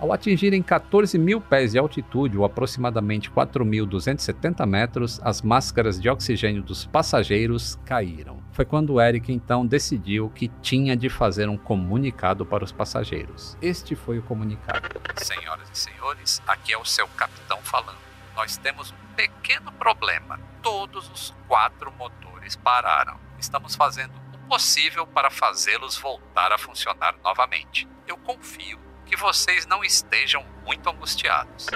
Ao atingirem 14 mil pés de altitude, ou aproximadamente 4.270 metros, as máscaras de oxigênio dos passageiros caíram. Foi quando Eric então decidiu que tinha de fazer um comunicado para os passageiros. Este foi o comunicado. Senhoras e senhores, aqui é o seu capitão falando. Nós temos um pequeno problema. Todos os quatro motores pararam. Estamos fazendo o possível para fazê-los voltar a funcionar novamente. Eu confio que vocês não estejam muito angustiados.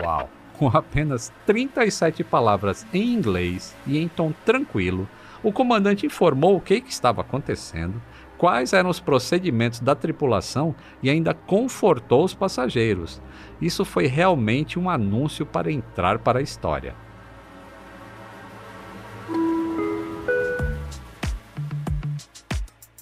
Uau! Com apenas 37 palavras em inglês e em tom tranquilo, o comandante informou o que, que estava acontecendo, quais eram os procedimentos da tripulação e ainda confortou os passageiros. Isso foi realmente um anúncio para entrar para a história.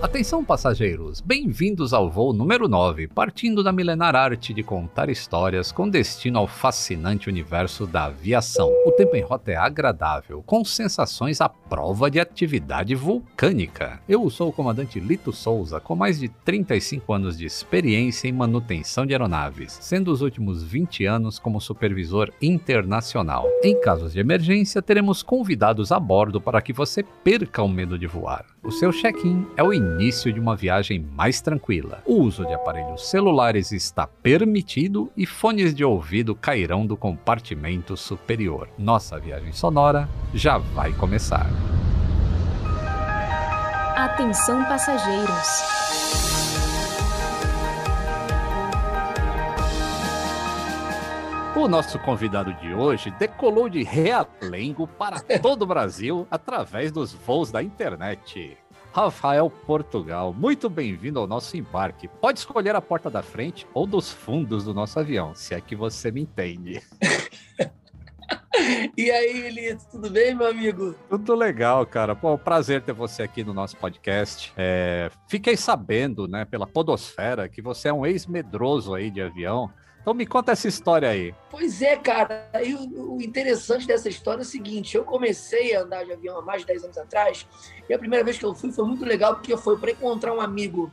Atenção passageiros, bem-vindos ao voo número 9, partindo da milenar arte de contar histórias com destino ao fascinante universo da aviação. O tempo em rota é agradável, com sensações à prova de atividade vulcânica. Eu sou o comandante Lito Souza, com mais de 35 anos de experiência em manutenção de aeronaves, sendo os últimos 20 anos como supervisor internacional. Em casos de emergência, teremos convidados a bordo para que você perca o medo de voar. O seu check-in é o início de uma viagem mais tranquila. O uso de aparelhos celulares está permitido e fones de ouvido cairão do compartimento superior. Nossa viagem sonora já vai começar. Atenção passageiros. O nosso convidado de hoje decolou de Realengo para todo o Brasil através dos voos da internet. Rafael Portugal, muito bem-vindo ao nosso embarque. Pode escolher a porta da frente ou dos fundos do nosso avião, se é que você me entende. E aí, Lito, tudo bem, meu amigo? Tudo legal, cara. Pô, prazer ter você aqui no nosso podcast. É, fiquei sabendo, né, pela podosfera, que você é um ex-medroso aí de avião. Então me conta essa história aí. Pois é, cara. E o interessante dessa história é o seguinte: eu comecei a andar de avião há mais de 10 anos atrás, e a primeira vez que eu fui foi muito legal, porque foi para encontrar um amigo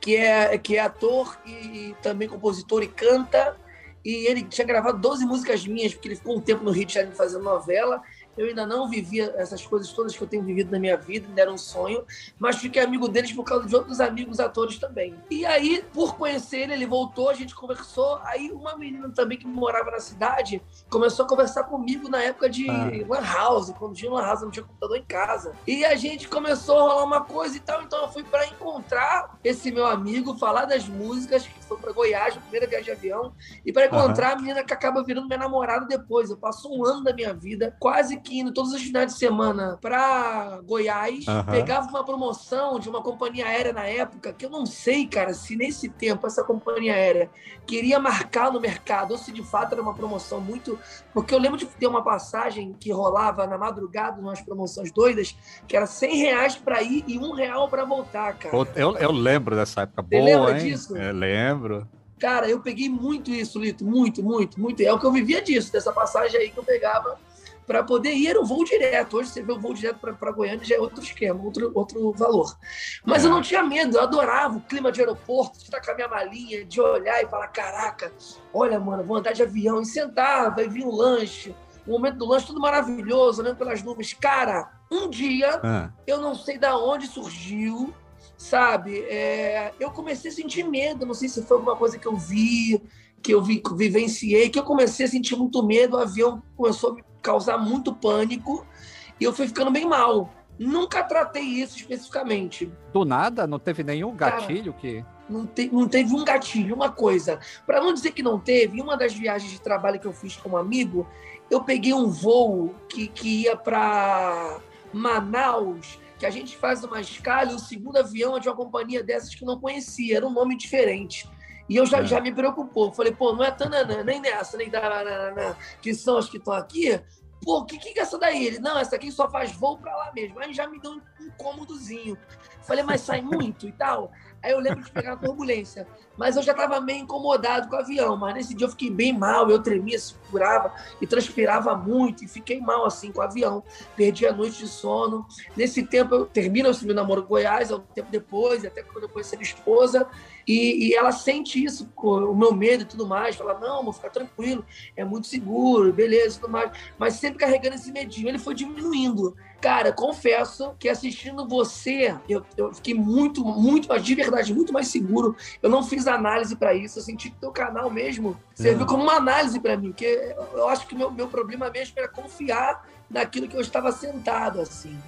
que é, que é ator e também compositor e canta. E ele tinha gravado 12 músicas minhas, porque ele ficou um tempo no Rio de Janeiro fazendo novela eu ainda não vivia essas coisas todas que eu tenho vivido na minha vida, ainda era um sonho, mas fiquei amigo deles por causa de outros amigos atores também. E aí, por conhecer ele, ele voltou, a gente conversou. Aí, uma menina também que morava na cidade começou a conversar comigo na época de ah. Lan House, quando tinha Lan House, não tinha computador em casa. E a gente começou a rolar uma coisa e tal, então eu fui para encontrar esse meu amigo, falar das músicas, que foi para Goiás, a primeira viagem de avião, e para encontrar a menina que acaba virando minha namorada depois. Eu passo um ano da minha vida, quase que indo todos os finais de semana para Goiás, uhum. pegava uma promoção de uma companhia aérea na época, que eu não sei, cara, se nesse tempo essa companhia aérea queria marcar no mercado ou se de fato era uma promoção muito. Porque eu lembro de ter uma passagem que rolava na madrugada, umas promoções doidas, que era 100 reais para ir e um real para voltar, cara. Eu, eu lembro dessa época. Boa, Você lembra hein? disso? Eu lembro. Cara, eu peguei muito isso, Lito, muito, muito, muito. É o que eu vivia disso, dessa passagem aí que eu pegava para poder ir. Era um voo direto. Hoje você vê o voo direto para Goiânia, já é outro esquema, outro, outro valor. Mas é. eu não tinha medo, eu adorava o clima de aeroporto, de estar com a minha malinha, de olhar e falar: caraca, olha, mano, vou andar de avião. E sentar, vai vir um lanche. O momento do lanche, tudo maravilhoso, olhando pelas nuvens. Cara, um dia, é. eu não sei da onde surgiu, sabe? É, eu comecei a sentir medo, não sei se foi alguma coisa que eu vi, que eu vi, vivenciei, que eu comecei a sentir muito medo, o avião começou a me causar muito pânico e eu fui ficando bem mal. Nunca tratei isso especificamente. Do nada? Não teve nenhum gatilho Cara, que. Não, te, não teve um gatilho, uma coisa. Para não dizer que não teve, em uma das viagens de trabalho que eu fiz com um amigo, eu peguei um voo que, que ia para Manaus, que a gente faz uma escala e o segundo avião é de uma companhia dessas que eu não conhecia, era um nome diferente. E eu já, é. já me preocupou. Falei, pô, não é tananã, nem nessa, nem da, que são as que estão aqui pô, o que, que é essa daí? Ele, não, essa aqui só faz voo pra lá mesmo. Aí já me deu um incômodozinho. Falei, mas sai muito e tal. Aí eu lembro de pegar a turbulência. Mas eu já estava meio incomodado com o avião. Mas nesse dia eu fiquei bem mal, eu tremia, segurava e transpirava muito. E fiquei mal assim com o avião. Perdi a noite de sono. Nesse tempo eu termino esse meu namoro com Goiás, um tempo depois, até quando eu conheci a minha esposa. E, e, ela sente isso, o meu medo e tudo mais. Fala, não, vou ficar tranquilo, é muito seguro, beleza, tudo mais. Mas sempre carregando esse medinho. Ele foi diminuindo. Cara, confesso que assistindo você, eu, eu fiquei muito, muito, mas de verdade, muito mais seguro. Eu não fiz análise para isso. Eu senti que teu canal mesmo serviu é. como uma análise para mim, porque eu acho que o meu, meu problema mesmo era confiar naquilo que eu estava sentado, assim.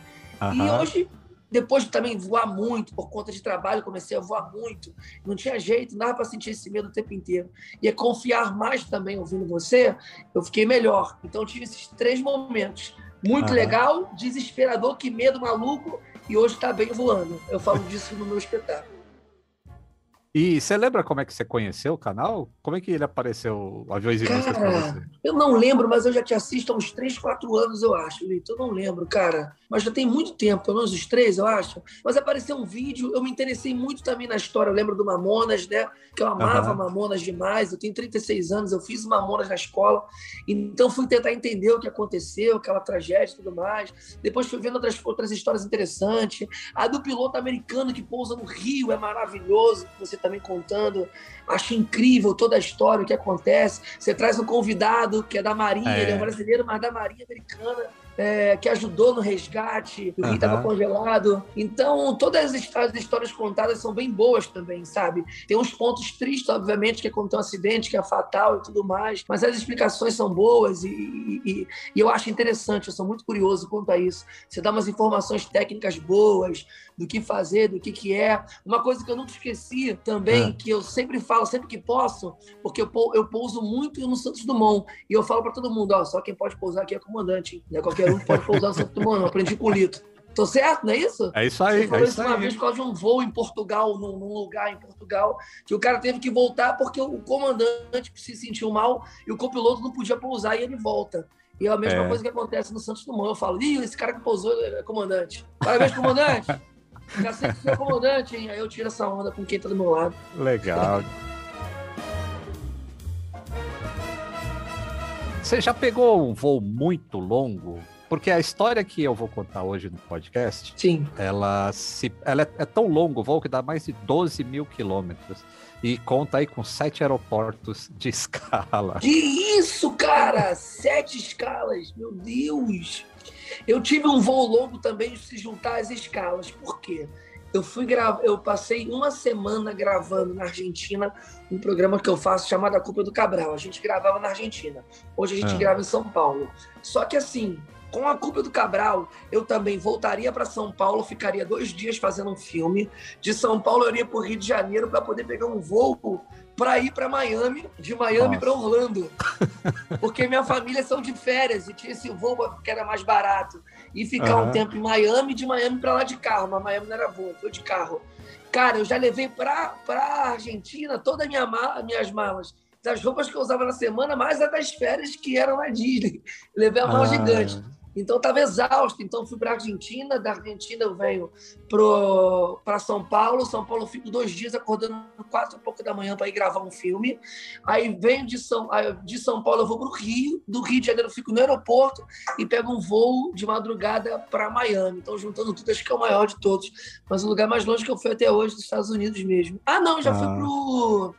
Uhum. E hoje, depois de também voar muito, por conta de trabalho, comecei a voar muito. Não tinha jeito, não dava para sentir esse medo o tempo inteiro. E é confiar mais também ouvindo você, eu fiquei melhor. Então, eu tive esses três momentos muito legal, desesperador, que medo maluco, e hoje está bem voando. Eu falo disso no meu espetáculo. E você lembra como é que você conheceu o canal? Como é que ele apareceu, Aviões e Músicas pra você? Eu não lembro, mas eu já te assisto há uns 3, 4 anos, eu acho, Lito. Eu não lembro, cara. Mas já tem muito tempo, pelo menos os três, eu acho. Mas apareceu um vídeo, eu me interessei muito também na história. Eu lembro do Mamonas, né? Que eu amava uhum. Mamonas demais. Eu tenho 36 anos, eu fiz Mamonas na escola. Então fui tentar entender o que aconteceu, aquela tragédia e tudo mais. Depois fui vendo outras, outras histórias interessantes. A do piloto americano que pousa no Rio é maravilhoso. Você tá também contando. Acho incrível toda a história, o que acontece. Você traz um convidado que é da Marinha, é. ele é brasileiro, mas da Marinha Americana é, que ajudou no resgate, o Rio estava congelado. Então, todas as histórias contadas são bem boas também, sabe? Tem uns pontos tristes, obviamente, que aconteceu um acidente, que é fatal e tudo mais, mas as explicações são boas e, e, e eu acho interessante, eu sou muito curioso quanto a isso. Você dá umas informações técnicas boas do que fazer, do que, que é. Uma coisa que eu nunca esqueci também, é. que eu sempre falo, sempre que posso, porque eu, eu pouso muito no Santos Dumont, e eu falo para todo mundo, ó, só quem pode pousar aqui é comandante, hein? não é qualquer um pode pousar no Santos Dumont, eu aprendi com o Lito. Tô certo, não é isso? É isso aí. Você falou é isso uma aí. vez por causa de um voo em Portugal, num, num, lugar em Portugal, que o cara teve que voltar porque o comandante se sentiu mal e o copiloto não podia pousar e ele volta. E é a mesma é. coisa que acontece no Santos Dumont. Eu falo, ih, esse cara que pousou é comandante. Parabéns, comandante! Que sou comandante, hein? Aí eu tiro essa onda com quem tá do meu lado. Legal. Você já pegou um voo muito longo? Porque a história que eu vou contar hoje no podcast, Sim. ela, se, ela é, é tão longo o voo que dá mais de 12 mil quilômetros. E conta aí com sete aeroportos de escala. Que isso, cara! sete escalas, meu Deus! Eu tive um voo longo também de se juntar às escalas. Por quê? Eu fui gravar, eu passei uma semana gravando na Argentina um programa que eu faço chamado A Culpa do Cabral. A gente gravava na Argentina. Hoje a gente ah. grava em São Paulo. Só que assim, com a culpa do Cabral, eu também voltaria para São Paulo, ficaria dois dias fazendo um filme. De São Paulo eu iria para o Rio de Janeiro para poder pegar um voo para ir para Miami, de Miami para Orlando. Porque minha família são de férias e tinha esse voo que era mais barato. E ficar uhum. um tempo em Miami, de Miami para lá de carro. Mas Miami não era voo, foi de carro. Cara, eu já levei para a Argentina todas minha mala, minhas malas. Das roupas que eu usava na semana, mais as das férias que eram na Disney. levei a mala ah. gigante. Então estava exausto. Então fui para a Argentina, da Argentina eu venho para São Paulo. São Paulo eu fico dois dias acordando quatro e pouco da manhã para ir gravar um filme. Aí venho de São, de São Paulo eu vou para o Rio. Do Rio de Janeiro eu fico no aeroporto e pego um voo de madrugada para Miami. Então juntando tudo, acho que é o maior de todos. Mas o lugar mais longe que eu fui até hoje, dos Estados Unidos mesmo. Ah, não, já ah. fui pro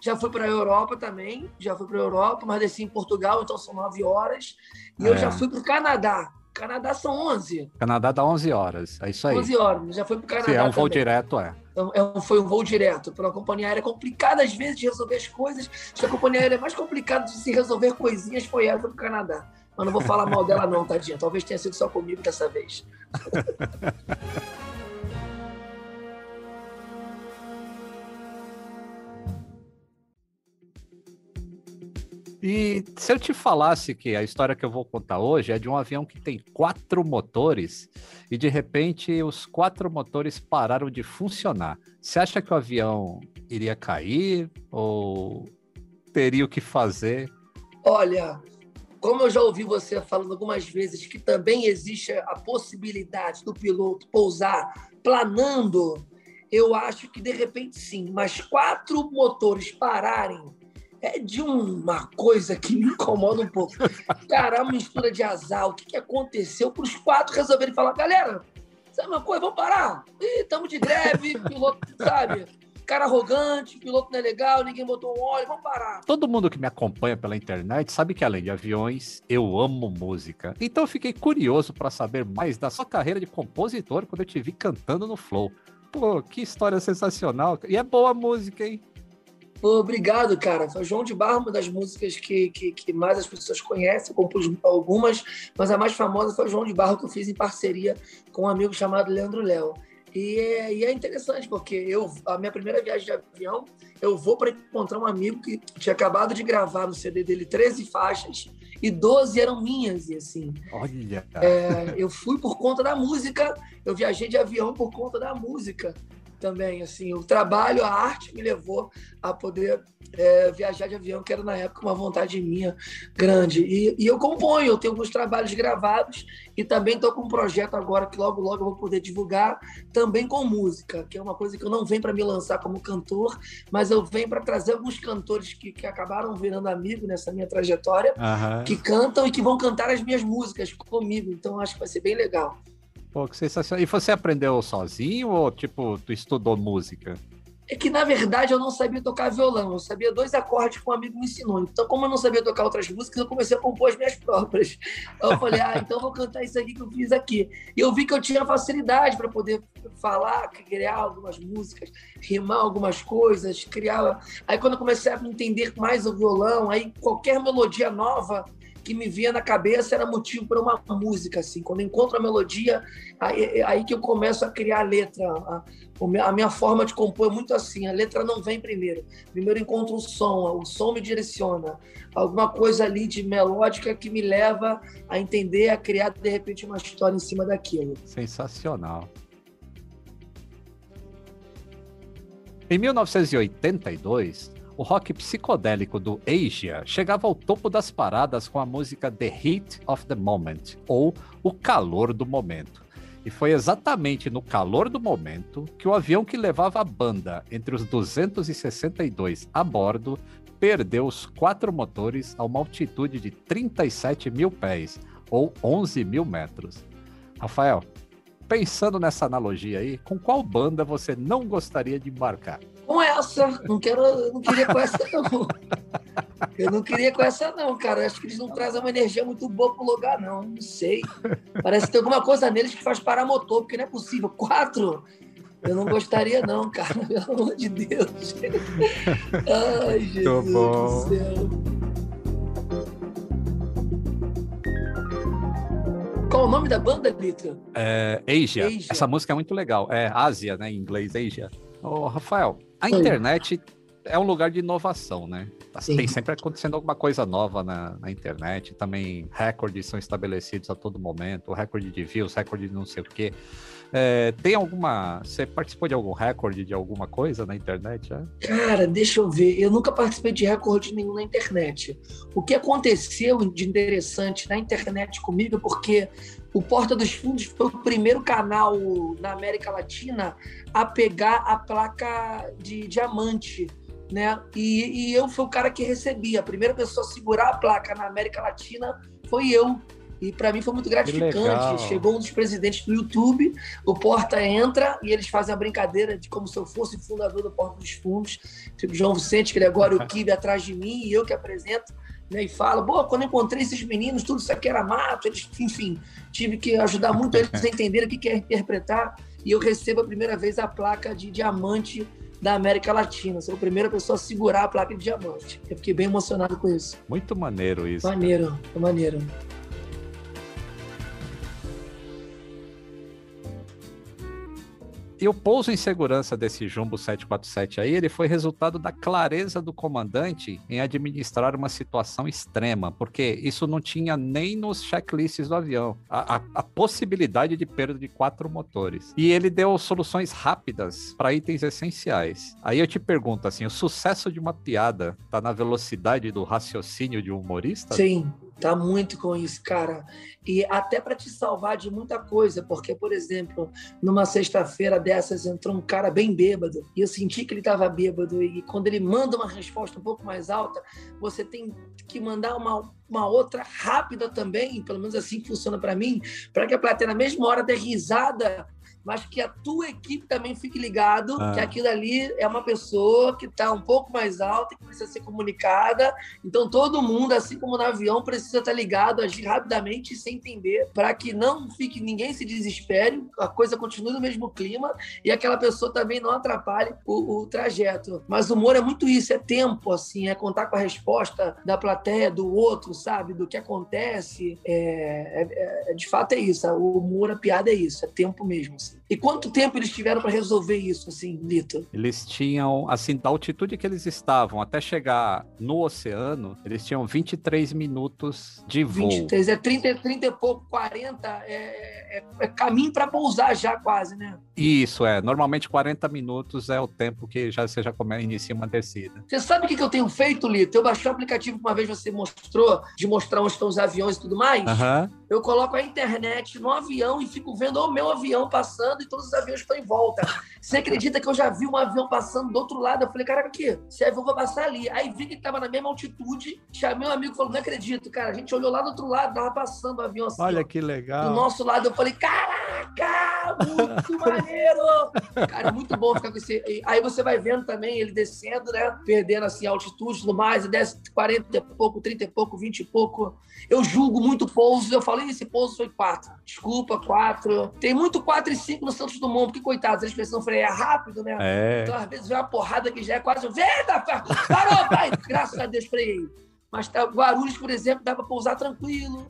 já fui para a Europa também, já fui para a Europa, mas desci em Portugal, então são nove horas. E é. eu já fui para o Canadá. Canadá são 11. Canadá dá 11 horas, é isso aí. 11 horas, já fui para o Canadá. É um voo também. direto, é. Então, é foi um voo direto para uma companhia aérea complicada às vezes de resolver as coisas. Acho que a companhia aérea mais complicada de se resolver coisinhas foi essa para o Canadá. Mas não vou falar mal dela, não, tadinha. Talvez tenha sido só comigo dessa vez. E se eu te falasse que a história que eu vou contar hoje é de um avião que tem quatro motores e de repente os quatro motores pararam de funcionar, você acha que o avião iria cair ou teria o que fazer? Olha, como eu já ouvi você falando algumas vezes que também existe a possibilidade do piloto pousar planando, eu acho que de repente sim, mas quatro motores pararem é de uma coisa que me incomoda um pouco. Cara, a mistura de azar, o que, que aconteceu para os quatro resolverem falar, galera, sabe uma coisa, vamos parar? Estamos de greve, piloto, sabe? cara arrogante, piloto não é legal, ninguém botou um óleo, vamos parar. Todo mundo que me acompanha pela internet sabe que além de aviões, eu amo música. Então eu fiquei curioso para saber mais da sua carreira de compositor quando eu te vi cantando no Flow. Pô, que história sensacional. E é boa música, hein? Pô, obrigado, cara. Foi João de Barro, uma das músicas que, que, que, mais as pessoas conhecem, compus algumas, mas a mais famosa foi João de Barro, que eu fiz em parceria com um amigo chamado Leandro Léo. E é, e é, interessante, porque eu, a minha primeira viagem de avião, eu vou para encontrar um amigo que tinha acabado de gravar no CD dele 13 faixas e 12 eram minhas, e assim. Olha! É, eu fui por conta da música, eu viajei de avião por conta da música também. Assim, o trabalho, a arte me levou a poder é, viajar de avião, que era na época uma vontade minha grande. E, e eu componho, eu tenho alguns trabalhos gravados e também estou com um projeto agora que logo, logo eu vou poder divulgar, também com música, que é uma coisa que eu não venho para me lançar como cantor, mas eu venho para trazer alguns cantores que, que acabaram virando amigo nessa minha trajetória, uhum. que cantam e que vão cantar as minhas músicas comigo. Então acho que vai ser bem legal. Pô, que sensacional. E você aprendeu sozinho ou, tipo, tu estudou música? É que, na verdade, eu não sabia tocar violão. Eu sabia dois acordes que um amigo me ensinou. Então, como eu não sabia tocar outras músicas, eu comecei a compor as minhas próprias. Então, eu falei, ah, então eu vou cantar isso aqui que eu fiz aqui. E eu vi que eu tinha facilidade para poder falar, criar algumas músicas, rimar algumas coisas, criar... Aí, quando eu comecei a entender mais o violão, aí qualquer melodia nova que me vinha na cabeça era motivo para uma música, assim. Quando encontro a melodia, aí, aí que eu começo a criar a letra. A, a minha forma de compor é muito assim, a letra não vem primeiro. Primeiro encontro o som, o som me direciona. Alguma coisa ali de melódica que me leva a entender, a criar, de repente, uma história em cima daquilo. Sensacional. Em 1982, o rock psicodélico do Asia chegava ao topo das paradas com a música The Heat of the Moment, ou O Calor do Momento. E foi exatamente no calor do momento que o avião que levava a banda entre os 262 a bordo perdeu os quatro motores a uma altitude de 37 mil pés, ou 11 mil metros. Rafael, pensando nessa analogia aí, com qual banda você não gostaria de embarcar? Com essa, não quero, não queria com essa não. Eu não queria com essa não, cara. Acho que eles não trazem uma energia muito boa pro lugar não, não sei. Parece que tem alguma coisa neles que faz parar motor, porque não é possível. Quatro? Eu não gostaria não, cara. Pelo amor de Deus. Ai, Jesus do céu. Qual o nome da banda, Lito? É, Asia. Asia. Essa música é muito legal. É Ásia, né? Em inglês, Asia. Ô, Rafael, a internet é um lugar de inovação, né? Sim. Tem sempre acontecendo alguma coisa nova na, na, internet. Também recordes são estabelecidos a todo momento. Recorde de views, recorde de não sei o quê. É, tem alguma. Você participou de algum recorde de alguma coisa na internet? É? Cara, deixa eu ver. Eu nunca participei de recorde nenhum na internet. O que aconteceu de interessante na internet comigo é porque o Porta dos Fundos foi o primeiro canal na América Latina a pegar a placa de diamante. Né? E, e eu fui o cara que recebia. A primeira pessoa a segurar a placa na América Latina foi eu. E para mim foi muito gratificante. Chegou um dos presidentes do YouTube, o Porta entra e eles fazem a brincadeira de como se eu fosse fundador do Porta dos Fundos. Tipo, João Vicente Gregório Kibe atrás de mim e eu que apresento. Né, e fala, boa, quando eu encontrei esses meninos, tudo isso aqui era mato, eles, enfim, tive que ajudar muito eles a entenderem o que é interpretar, e eu recebo a primeira vez a placa de diamante da América Latina. Sou a primeira pessoa a segurar a placa de diamante. Eu fiquei bem emocionado com isso. Muito maneiro isso. Maneiro, maneiro. E o pouso em segurança desse Jumbo 747 aí, ele foi resultado da clareza do comandante em administrar uma situação extrema, porque isso não tinha nem nos checklists do avião, a, a, a possibilidade de perda de quatro motores. E ele deu soluções rápidas para itens essenciais. Aí eu te pergunto assim, o sucesso de uma piada tá na velocidade do raciocínio de um humorista? Sim. Tá muito com isso, cara. E até para te salvar de muita coisa, porque, por exemplo, numa sexta-feira dessas entrou um cara bem bêbado e eu senti que ele estava bêbado. E quando ele manda uma resposta um pouco mais alta, você tem que mandar uma, uma outra rápida também, pelo menos assim funciona para mim, para que a plateia, na mesma hora, dê risada mas que a tua equipe também fique ligado ah. que aquilo ali é uma pessoa que está um pouco mais alta, que precisa ser comunicada. Então todo mundo, assim como no avião, precisa estar tá ligado, agir rapidamente e se entender, para que não fique ninguém se desespere, a coisa continue no mesmo clima e aquela pessoa também não atrapalhe o, o trajeto. Mas o humor é muito isso, é tempo, assim, é contar com a resposta da plateia, do outro, sabe, do que acontece. É, é, é de fato é isso. O humor, a piada é isso, é tempo mesmo. Assim. E quanto tempo eles tiveram para resolver isso, assim, Lito? Eles tinham, assim, da altitude que eles estavam até chegar no oceano, eles tinham 23 minutos de voo. 23, é 30, 30 e pouco, 40, é, é, é caminho para pousar já quase, né? Isso, é. Normalmente 40 minutos é o tempo que já, você já come, inicia uma descida. Você sabe o que, que eu tenho feito, Lito? Eu baixei o aplicativo que uma vez você mostrou, de mostrar onde estão os aviões e tudo mais. Uhum. Eu coloco a internet no avião e fico vendo o meu avião passando e todos os aviões estão em volta. Você acredita que eu já vi um avião passando do outro lado? Eu falei, caraca, aqui, esse avião vai passar ali. Aí vi que estava na mesma altitude, chamei um amigo e falou, não acredito, cara. A gente olhou lá do outro lado, tava passando o avião assim. Olha ó, que legal. Do nosso lado, eu falei, caraca, muito maneiro. Cara, muito bom ficar com esse... Aí você vai vendo também ele descendo, né? Perdendo assim altitude e tudo mais, e desce 40 e pouco, 30 e pouco, 20 e pouco. Eu julgo muito pouso. Eu falei, esse pouso foi 4. Desculpa, 4. Tem muito 4 e 5 no Santos Dumont, porque, coitados, eles precisam frear rápido, né? É. Então, às vezes, vem uma porrada que já é quase. Venda! Parou, pai! Graças a Deus, freiei. Mas tá, Guarulhos, por exemplo, dá para pousar tranquilo.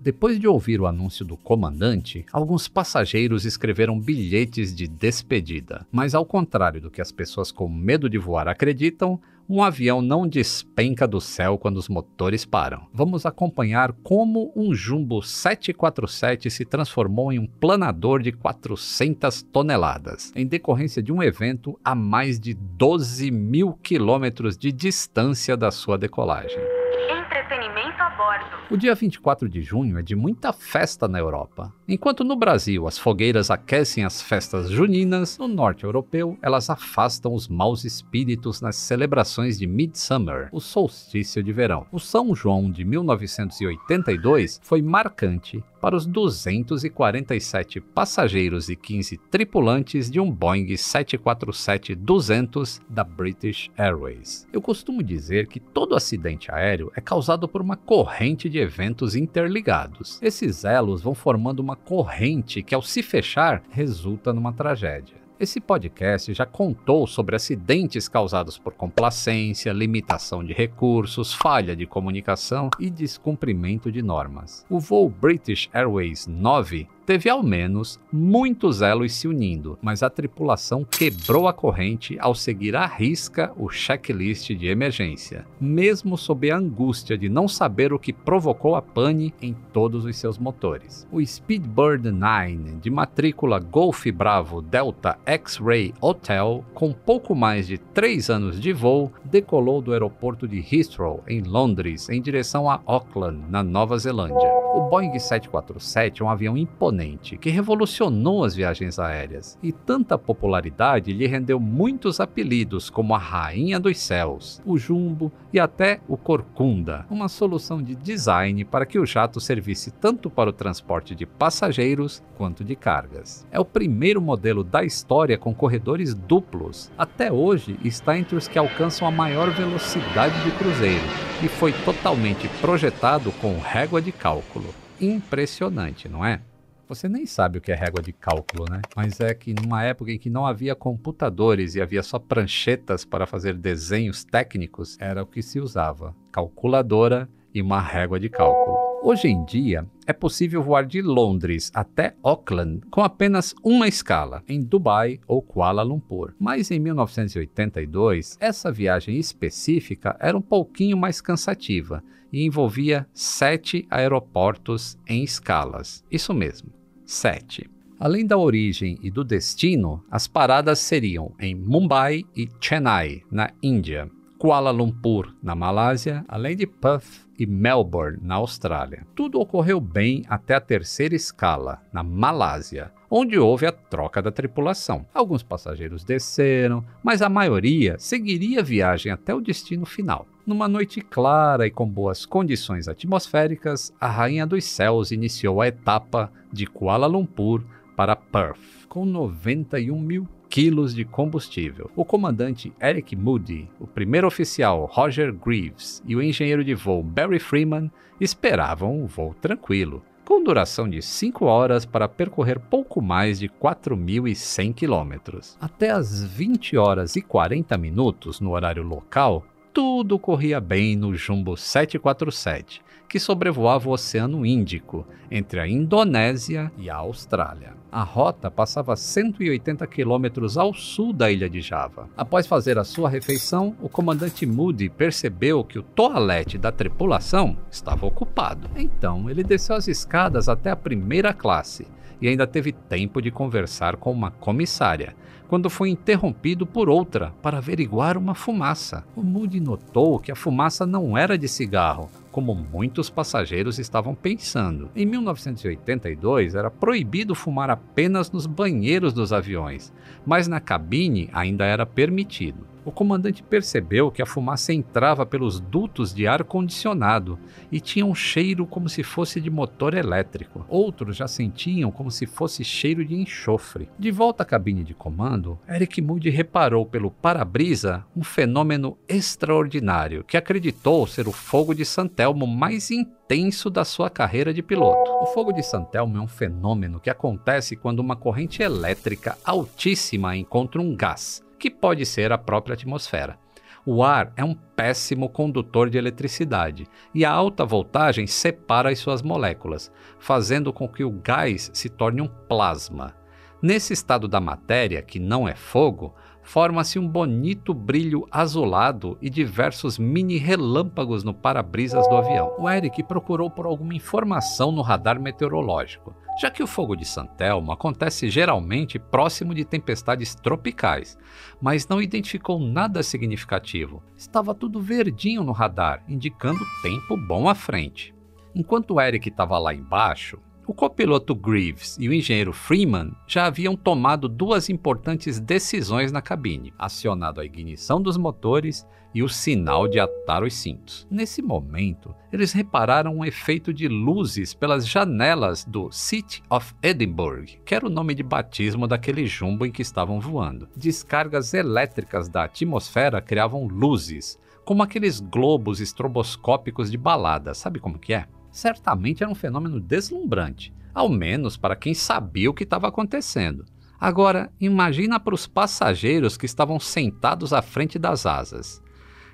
Depois de ouvir o anúncio do comandante, alguns passageiros escreveram bilhetes de despedida. Mas, ao contrário do que as pessoas com medo de voar acreditam, um avião não despenca do céu quando os motores param. Vamos acompanhar como um Jumbo 747 se transformou em um planador de 400 toneladas, em decorrência de um evento a mais de 12 mil quilômetros de distância da sua decolagem. Entretenimento bordo. O dia 24 de junho é de muita festa na Europa. Enquanto no Brasil as fogueiras aquecem as festas juninas, no norte europeu elas afastam os maus espíritos nas celebrações de Midsummer, o solstício de verão. O São João de 1982 foi marcante para os 247 passageiros e 15 tripulantes de um Boeing 747-200 da British Airways. Eu costumo dizer que todo acidente aéreo é causado por uma corrente de eventos interligados. Esses elos vão formando uma corrente que, ao se fechar, resulta numa tragédia. Esse podcast já contou sobre acidentes causados por complacência, limitação de recursos, falha de comunicação e descumprimento de normas. O voo British Airways 9 teve ao menos muitos elos se unindo, mas a tripulação quebrou a corrente ao seguir à risca o checklist de emergência, mesmo sob a angústia de não saber o que provocou a pane em todos os seus motores. O Speedbird 9, de matrícula Golf Bravo Delta X-Ray Hotel, com pouco mais de 3 anos de voo, decolou do aeroporto de Heathrow, em Londres, em direção a Auckland, na Nova Zelândia. O Boeing 747 é um avião imponente que revolucionou as viagens aéreas e tanta popularidade lhe rendeu muitos apelidos como a Rainha dos Céus, o Jumbo e até o Corcunda, uma solução de design para que o jato servisse tanto para o transporte de passageiros quanto de cargas. É o primeiro modelo da história com corredores duplos. Até hoje está entre os que alcançam a maior velocidade de cruzeiro e foi totalmente projetado com régua de cálculo. Impressionante, não é? Você nem sabe o que é régua de cálculo, né? Mas é que numa época em que não havia computadores e havia só pranchetas para fazer desenhos técnicos, era o que se usava: calculadora e uma régua de cálculo. Hoje em dia, é possível voar de Londres até Auckland com apenas uma escala, em Dubai ou Kuala Lumpur. Mas em 1982, essa viagem específica era um pouquinho mais cansativa e envolvia sete aeroportos em escalas. Isso mesmo, sete. Além da origem e do destino, as paradas seriam em Mumbai e Chennai, na Índia, Kuala Lumpur, na Malásia, além de Perth e Melbourne, na Austrália. Tudo ocorreu bem até a terceira escala, na Malásia, onde houve a troca da tripulação. Alguns passageiros desceram, mas a maioria seguiria a viagem até o destino final. Numa noite clara e com boas condições atmosféricas, a Rainha dos Céus iniciou a etapa de Kuala Lumpur para Perth, com 91 mil quilos de combustível. O comandante Eric Moody, o primeiro oficial Roger Greaves e o engenheiro de voo Barry Freeman esperavam um voo tranquilo, com duração de 5 horas para percorrer pouco mais de 4.100 quilômetros. Até as 20 horas e 40 minutos no horário local, tudo corria bem no Jumbo 747, que sobrevoava o Oceano Índico, entre a Indonésia e a Austrália. A rota passava 180 quilômetros ao sul da ilha de Java. Após fazer a sua refeição, o comandante Moody percebeu que o toalete da tripulação estava ocupado. Então ele desceu as escadas até a primeira classe e ainda teve tempo de conversar com uma comissária, quando foi interrompido por outra para averiguar uma fumaça. O Moody notou que a fumaça não era de cigarro, como muitos passageiros estavam pensando. Em 1982 era proibido fumar apenas nos banheiros dos aviões, mas na cabine ainda era permitido o comandante percebeu que a fumaça entrava pelos dutos de ar condicionado e tinha um cheiro como se fosse de motor elétrico. Outros já sentiam como se fosse cheiro de enxofre. De volta à cabine de comando, Eric Moody reparou pelo para-brisa um fenômeno extraordinário que acreditou ser o fogo de Santelmo mais intenso da sua carreira de piloto. O fogo de Santelmo é um fenômeno que acontece quando uma corrente elétrica altíssima encontra um gás que pode ser a própria atmosfera. O ar é um péssimo condutor de eletricidade e a alta voltagem separa as suas moléculas, fazendo com que o gás se torne um plasma. Nesse estado da matéria, que não é fogo, forma-se um bonito brilho azulado e diversos mini relâmpagos no para-brisas do avião. O Eric procurou por alguma informação no radar meteorológico, já que o fogo de Santelmo acontece geralmente próximo de tempestades tropicais, mas não identificou nada significativo. Estava tudo verdinho no radar, indicando tempo bom à frente. Enquanto Eric estava lá embaixo, o copiloto Greaves e o engenheiro Freeman já haviam tomado duas importantes decisões na cabine, acionado a ignição dos motores e o sinal de atar os cintos. Nesse momento, eles repararam um efeito de luzes pelas janelas do City of Edinburgh, que era o nome de batismo daquele jumbo em que estavam voando. Descargas elétricas da atmosfera criavam luzes, como aqueles globos estroboscópicos de balada, sabe como que é? Certamente era um fenômeno deslumbrante, ao menos para quem sabia o que estava acontecendo. Agora, imagina para os passageiros que estavam sentados à frente das asas.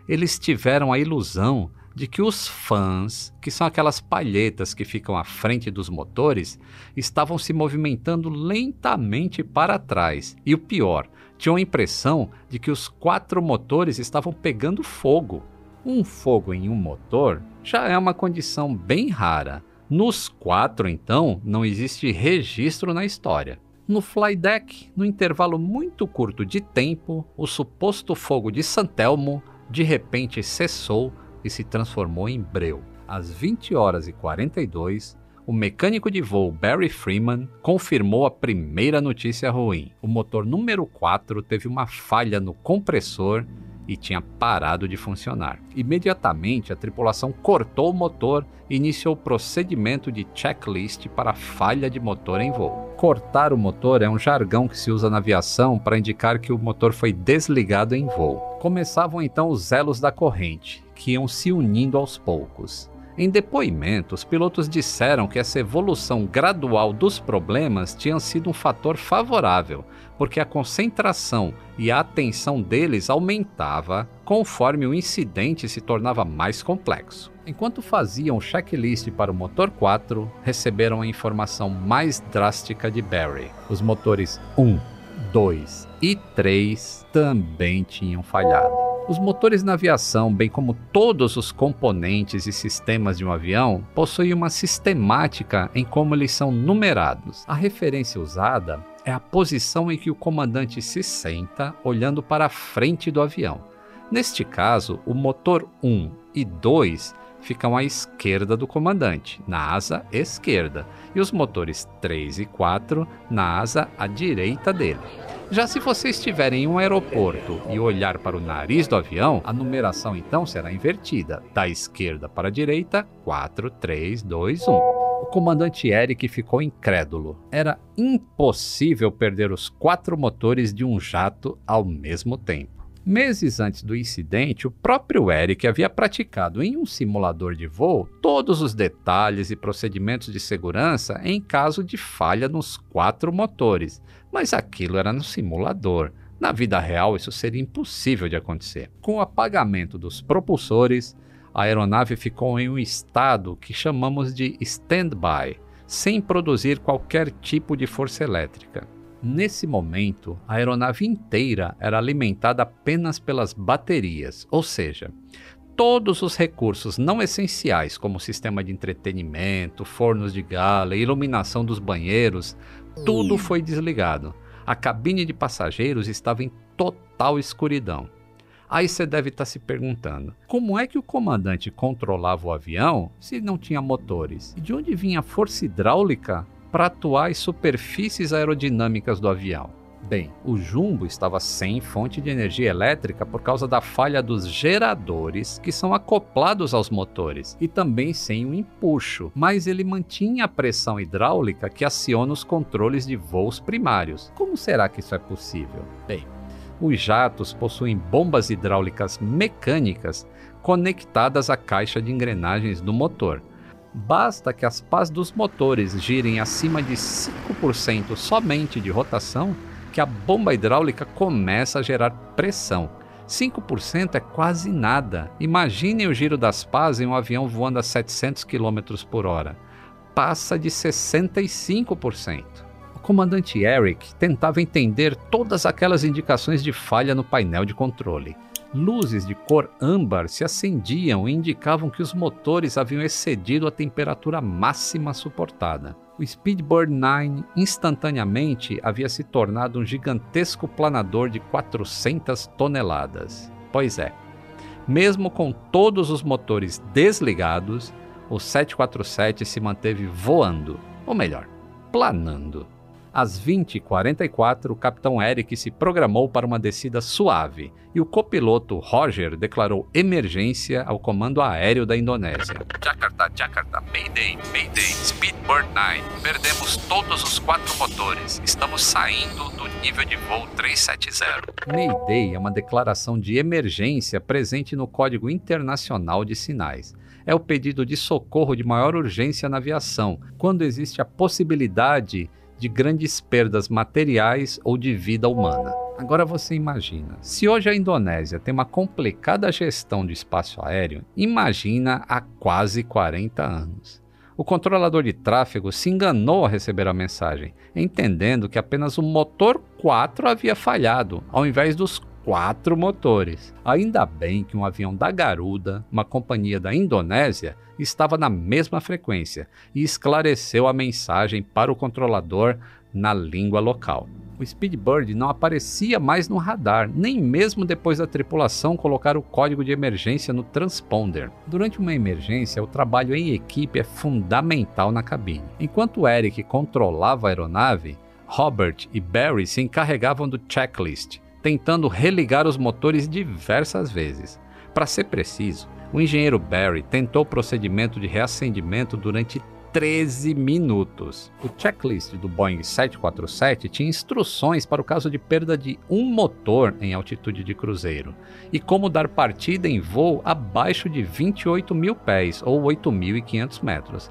Eles tiveram a ilusão de que os fãs, que são aquelas palhetas que ficam à frente dos motores, estavam se movimentando lentamente para trás. E o pior, tinham a impressão de que os quatro motores estavam pegando fogo. Um fogo em um motor já é uma condição bem rara. Nos quatro, então, não existe registro na história. No flydeck, no intervalo muito curto de tempo, o suposto fogo de Santelmo de repente cessou e se transformou em breu. Às 20 horas e 42, o mecânico de voo Barry Freeman confirmou a primeira notícia ruim. O motor número 4 teve uma falha no compressor e tinha parado de funcionar. Imediatamente, a tripulação cortou o motor e iniciou o procedimento de checklist para falha de motor em voo. Cortar o motor é um jargão que se usa na aviação para indicar que o motor foi desligado em voo. Começavam então os elos da corrente, que iam se unindo aos poucos. Em depoimento, os pilotos disseram que essa evolução gradual dos problemas tinha sido um fator favorável, porque a concentração e a atenção deles aumentava conforme o incidente se tornava mais complexo. Enquanto faziam o checklist para o motor 4, receberam a informação mais drástica de Barry. Os motores 1, 2 e 3 também tinham falhado. Os motores na aviação, bem como todos os componentes e sistemas de um avião, possuem uma sistemática em como eles são numerados. A referência usada é a posição em que o comandante se senta olhando para a frente do avião. Neste caso, o motor 1 e 2 ficam à esquerda do comandante, na asa esquerda, e os motores 3 e 4 na asa à direita dele. Já se você estiver em um aeroporto e olhar para o nariz do avião, a numeração então será invertida, da esquerda para a direita, 4, 3, 2, 1. O comandante Eric ficou incrédulo. Era impossível perder os quatro motores de um jato ao mesmo tempo. Meses antes do incidente, o próprio Eric havia praticado em um simulador de voo todos os detalhes e procedimentos de segurança em caso de falha nos quatro motores, mas aquilo era no simulador. Na vida real, isso seria impossível de acontecer. Com o apagamento dos propulsores, a aeronave ficou em um estado que chamamos de stand-by, sem produzir qualquer tipo de força elétrica. Nesse momento, a aeronave inteira era alimentada apenas pelas baterias, ou seja, todos os recursos não essenciais, como sistema de entretenimento, fornos de gala, iluminação dos banheiros, tudo foi desligado. A cabine de passageiros estava em total escuridão. Aí você deve estar se perguntando: como é que o comandante controlava o avião se não tinha motores? E de onde vinha a força hidráulica para atuar as superfícies aerodinâmicas do avião. Bem, o jumbo estava sem fonte de energia elétrica por causa da falha dos geradores que são acoplados aos motores e também sem um empuxo, mas ele mantinha a pressão hidráulica que aciona os controles de voos primários. Como será que isso é possível? Bem, os jatos possuem bombas hidráulicas mecânicas conectadas à caixa de engrenagens do motor Basta que as pás dos motores girem acima de 5% somente de rotação, que a bomba hidráulica começa a gerar pressão. 5% é quase nada. Imaginem o giro das pás em um avião voando a 700 km por hora. Passa de 65%. O comandante Eric tentava entender todas aquelas indicações de falha no painel de controle. Luzes de cor âmbar se acendiam e indicavam que os motores haviam excedido a temperatura máxima suportada. O Speedbird 9 instantaneamente havia se tornado um gigantesco planador de 400 toneladas. Pois é, mesmo com todos os motores desligados, o 747 se manteve voando, ou melhor, planando. Às 20h44, o capitão Eric se programou para uma descida suave e o copiloto Roger declarou emergência ao comando aéreo da Indonésia. Jakarta, Jakarta, Mayday, Mayday, Speedbird 9. Perdemos todos os quatro motores. Estamos saindo do nível de voo 370. Mayday é uma declaração de emergência presente no Código Internacional de Sinais é o pedido de socorro de maior urgência na aviação, quando existe a possibilidade de grandes perdas materiais ou de vida humana. Agora você imagina, se hoje a Indonésia tem uma complicada gestão de espaço aéreo, imagina há quase 40 anos. O controlador de tráfego se enganou ao receber a mensagem, entendendo que apenas o motor 4 havia falhado, ao invés dos quatro motores. Ainda bem que um avião da Garuda, uma companhia da Indonésia, estava na mesma frequência e esclareceu a mensagem para o controlador na língua local. O Speedbird não aparecia mais no radar, nem mesmo depois da tripulação colocar o código de emergência no transponder. Durante uma emergência, o trabalho em equipe é fundamental na cabine. Enquanto Eric controlava a aeronave, Robert e Barry se encarregavam do checklist, tentando religar os motores diversas vezes. Para ser preciso, o engenheiro Barry tentou o procedimento de reacendimento durante 13 minutos. O checklist do Boeing 747 tinha instruções para o caso de perda de um motor em altitude de cruzeiro e como dar partida em voo abaixo de 28 mil pés ou 8.500 metros.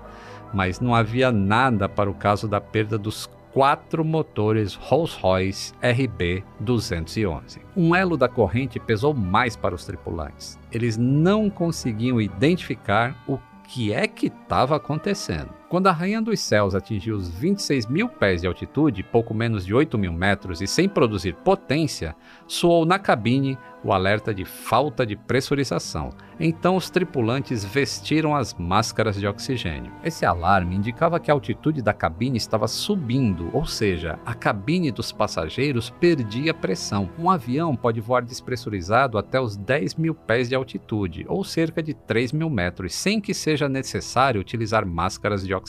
Mas não havia nada para o caso da perda dos quatro motores Rolls-Royce RB211. Um elo da corrente pesou mais para os tripulantes. Eles não conseguiam identificar o que é que estava acontecendo. Quando a Rainha dos Céus atingiu os 26 mil pés de altitude, pouco menos de 8 mil metros, e sem produzir potência, soou na cabine o alerta de falta de pressurização. Então os tripulantes vestiram as máscaras de oxigênio. Esse alarme indicava que a altitude da cabine estava subindo, ou seja, a cabine dos passageiros perdia pressão. Um avião pode voar despressurizado até os 10 mil pés de altitude, ou cerca de 3 mil metros, sem que seja necessário utilizar máscaras de oxigênio.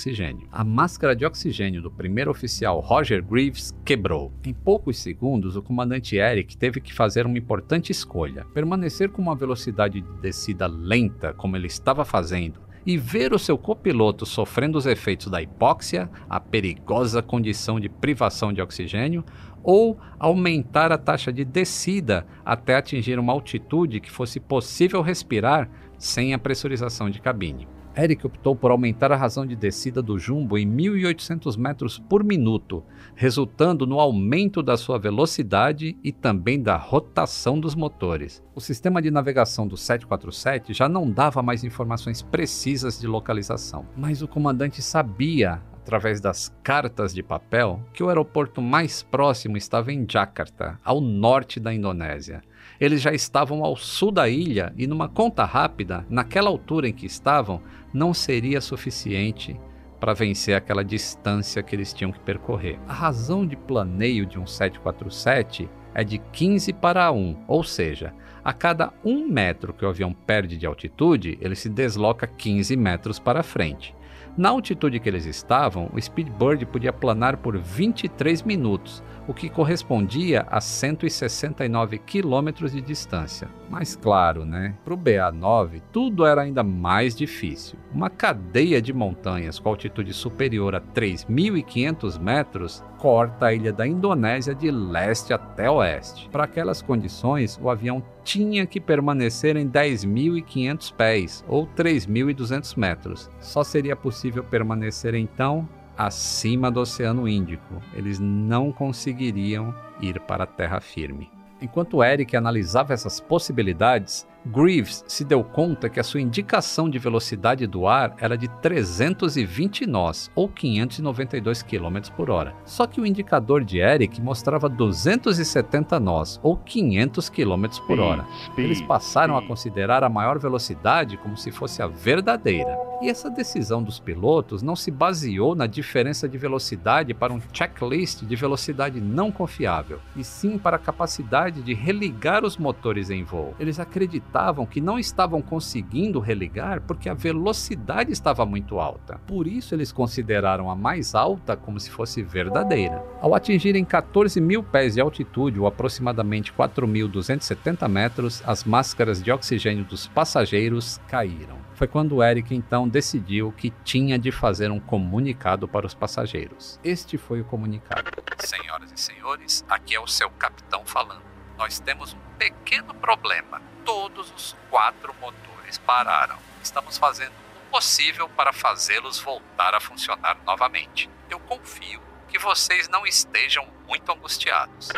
A máscara de oxigênio do primeiro oficial Roger Greaves quebrou. Em poucos segundos, o comandante Eric teve que fazer uma importante escolha: permanecer com uma velocidade de descida lenta, como ele estava fazendo, e ver o seu copiloto sofrendo os efeitos da hipóxia, a perigosa condição de privação de oxigênio, ou aumentar a taxa de descida até atingir uma altitude que fosse possível respirar sem a pressurização de cabine. Eric optou por aumentar a razão de descida do jumbo em 1.800 metros por minuto, resultando no aumento da sua velocidade e também da rotação dos motores. O sistema de navegação do 747 já não dava mais informações precisas de localização, mas o comandante sabia através das cartas de papel, que o aeroporto mais próximo estava em Jakarta, ao norte da Indonésia. Eles já estavam ao sul da ilha e, numa conta rápida, naquela altura em que estavam, não seria suficiente para vencer aquela distância que eles tinham que percorrer. A razão de planeio de um 747 é de 15 para 1, ou seja, a cada 1 metro que o avião perde de altitude, ele se desloca 15 metros para frente. Na altitude que eles estavam, o Speedbird podia planar por 23 minutos, o que correspondia a 169 quilômetros de distância. Mas claro, né? Para o BA-9, tudo era ainda mais difícil. Uma cadeia de montanhas com altitude superior a 3.500 metros corta a ilha da Indonésia de leste até oeste. Para aquelas condições, o avião tinha que permanecer em 10.500 pés, ou 3.200 metros. Só seria possível permanecer então acima do Oceano Índico. Eles não conseguiriam ir para a terra firme. Enquanto Eric analisava essas possibilidades, Greaves se deu conta que a sua indicação de velocidade do ar era de 320 nós, ou 592 km por hora. Só que o indicador de Eric mostrava 270 nós, ou 500 km por hora. Eles passaram a considerar a maior velocidade como se fosse a verdadeira. E essa decisão dos pilotos não se baseou na diferença de velocidade para um checklist de velocidade não confiável, e sim para a capacidade de religar os motores em voo. Eles acreditaram acreditavam que não estavam conseguindo religar porque a velocidade estava muito alta. Por isso eles consideraram a mais alta como se fosse verdadeira. Ao atingirem 14 mil pés de altitude, ou aproximadamente 4.270 metros, as máscaras de oxigênio dos passageiros caíram. Foi quando Eric então decidiu que tinha de fazer um comunicado para os passageiros. Este foi o comunicado. Senhoras e senhores, aqui é o seu capitão falando. Nós temos um pequeno problema todos os quatro motores pararam. Estamos fazendo o possível para fazê-los voltar a funcionar novamente. Eu confio que vocês não estejam muito angustiados.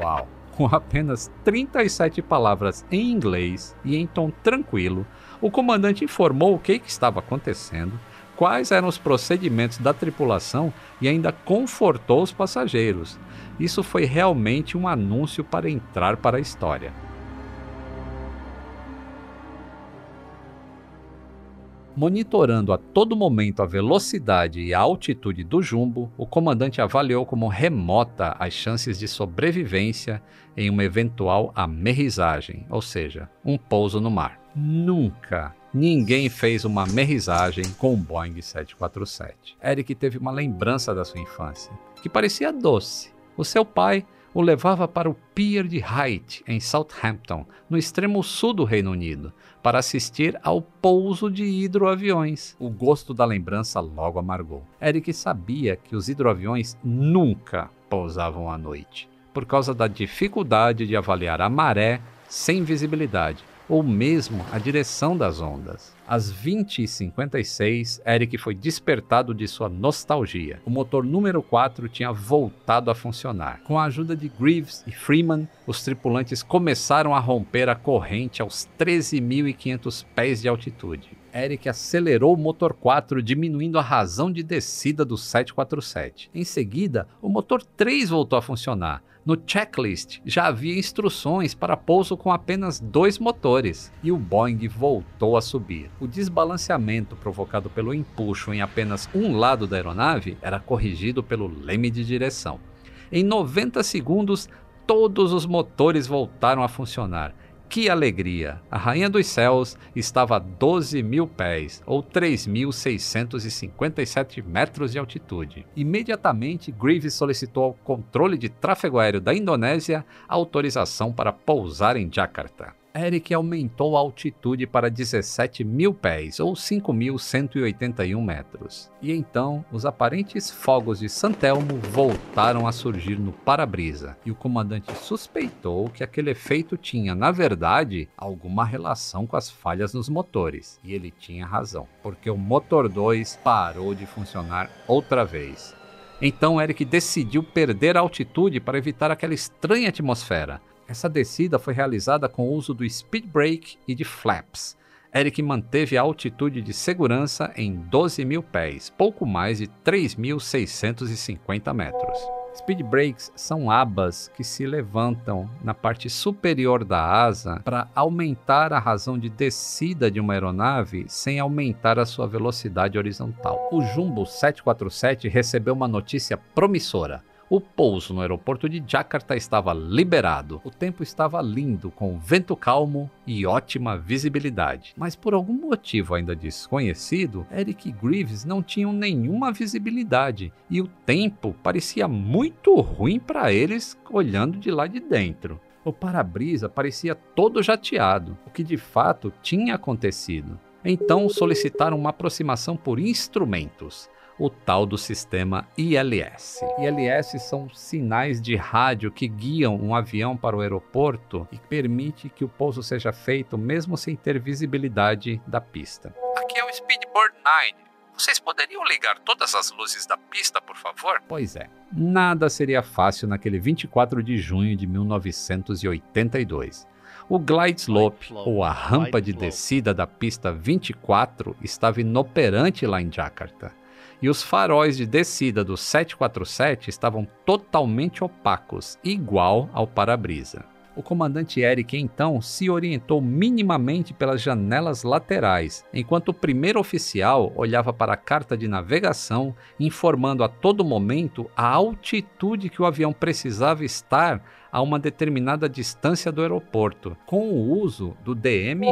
Uau! Com apenas 37 palavras em inglês e em tom tranquilo, o comandante informou o que, que estava acontecendo, quais eram os procedimentos da tripulação e ainda confortou os passageiros. Isso foi realmente um anúncio para entrar para a história. Monitorando a todo momento a velocidade e a altitude do jumbo, o comandante avaliou como remota as chances de sobrevivência em uma eventual amerrizagem, ou seja, um pouso no mar. Nunca ninguém fez uma amerrizagem com um Boeing 747. Eric teve uma lembrança da sua infância, que parecia doce. O seu pai o levava para o Pier de Hythe, em Southampton, no extremo sul do Reino Unido, para assistir ao pouso de hidroaviões. O gosto da lembrança logo amargou. Eric sabia que os hidroaviões nunca pousavam à noite, por causa da dificuldade de avaliar a maré sem visibilidade ou mesmo a direção das ondas. Às 20h56, Eric foi despertado de sua nostalgia. O motor número 4 tinha voltado a funcionar. Com a ajuda de Greaves e Freeman, os tripulantes começaram a romper a corrente aos 13.500 pés de altitude. Eric acelerou o motor 4, diminuindo a razão de descida do 747. Em seguida, o motor 3 voltou a funcionar. No checklist já havia instruções para pouso com apenas dois motores e o Boeing voltou a subir. O desbalanceamento provocado pelo empuxo em apenas um lado da aeronave era corrigido pelo leme de direção. Em 90 segundos, todos os motores voltaram a funcionar que alegria! A Rainha dos Céus estava a 12 mil pés, ou 3.657 metros de altitude. Imediatamente, Greaves solicitou ao controle de tráfego aéreo da Indonésia autorização para pousar em Jakarta. Eric aumentou a altitude para 17 mil pés, ou 5.181 metros. E então, os aparentes fogos de Santelmo voltaram a surgir no para-brisa, e o comandante suspeitou que aquele efeito tinha, na verdade, alguma relação com as falhas nos motores. E ele tinha razão, porque o motor 2 parou de funcionar outra vez. Então Eric decidiu perder a altitude para evitar aquela estranha atmosfera, essa descida foi realizada com o uso do speed brake e de flaps. Eric manteve a altitude de segurança em 12 mil pés, pouco mais de 3.650 metros. Speed brakes são abas que se levantam na parte superior da asa para aumentar a razão de descida de uma aeronave sem aumentar a sua velocidade horizontal. O Jumbo 747 recebeu uma notícia promissora. O pouso no aeroporto de Jakarta estava liberado. O tempo estava lindo, com vento calmo e ótima visibilidade. Mas por algum motivo ainda desconhecido, Eric e Greaves não tinham nenhuma visibilidade e o tempo parecia muito ruim para eles olhando de lá de dentro. O para-brisa parecia todo jateado, o que de fato tinha acontecido. Então solicitaram uma aproximação por instrumentos o tal do sistema ILS. ILS são sinais de rádio que guiam um avião para o aeroporto e permite que o pouso seja feito mesmo sem ter visibilidade da pista. Aqui é o Speedbird 9. Vocês poderiam ligar todas as luzes da pista, por favor? Pois é, nada seria fácil naquele 24 de junho de 1982. O glide slope, ou a rampa de descida da pista 24, estava inoperante lá em Jakarta e os faróis de descida do 747 estavam totalmente opacos, igual ao para-brisa. O comandante Eric então se orientou minimamente pelas janelas laterais, enquanto o primeiro oficial olhava para a carta de navegação, informando a todo momento a altitude que o avião precisava estar a uma determinada distância do aeroporto, com o uso do DME.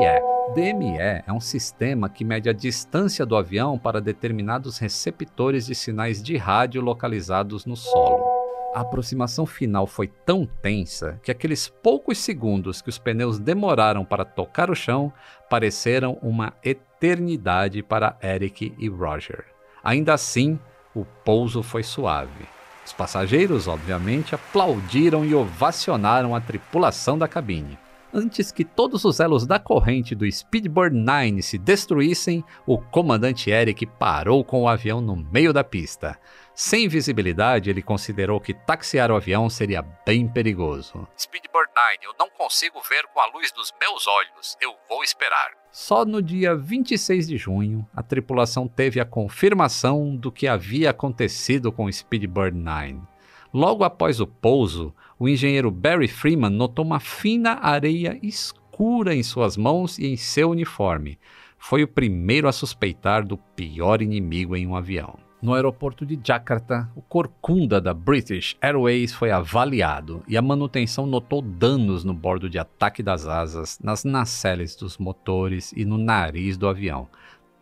DME é um sistema que mede a distância do avião para determinados receptores de sinais de rádio localizados no solo. A aproximação final foi tão tensa que aqueles poucos segundos que os pneus demoraram para tocar o chão pareceram uma eternidade para Eric e Roger. Ainda assim, o pouso foi suave. Os passageiros, obviamente, aplaudiram e ovacionaram a tripulação da cabine. Antes que todos os elos da corrente do Speedbird 9 se destruíssem, o comandante Eric parou com o avião no meio da pista. Sem visibilidade, ele considerou que taxiar o avião seria bem perigoso. Speedbird 9, eu não consigo ver com a luz dos meus olhos. Eu vou esperar. Só no dia 26 de junho, a tripulação teve a confirmação do que havia acontecido com o Speedbird 9. Logo após o pouso, o engenheiro Barry Freeman notou uma fina areia escura em suas mãos e em seu uniforme. Foi o primeiro a suspeitar do pior inimigo em um avião. No aeroporto de Jakarta, o Corcunda da British Airways foi avaliado e a manutenção notou danos no bordo de ataque das asas, nas nacelles dos motores e no nariz do avião,